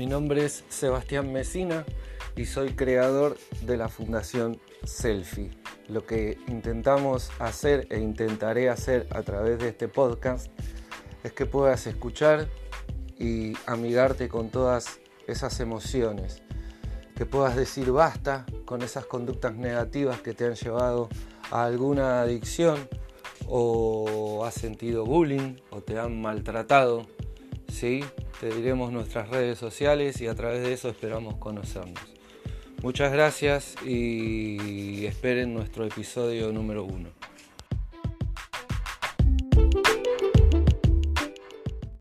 Mi nombre es Sebastián Mesina y soy creador de la Fundación Selfie. Lo que intentamos hacer e intentaré hacer a través de este podcast es que puedas escuchar y amigarte con todas esas emociones, que puedas decir basta con esas conductas negativas que te han llevado a alguna adicción o has sentido bullying o te han maltratado, ¿sí? Te diremos nuestras redes sociales y a través de eso esperamos conocernos. Muchas gracias y esperen nuestro episodio número uno.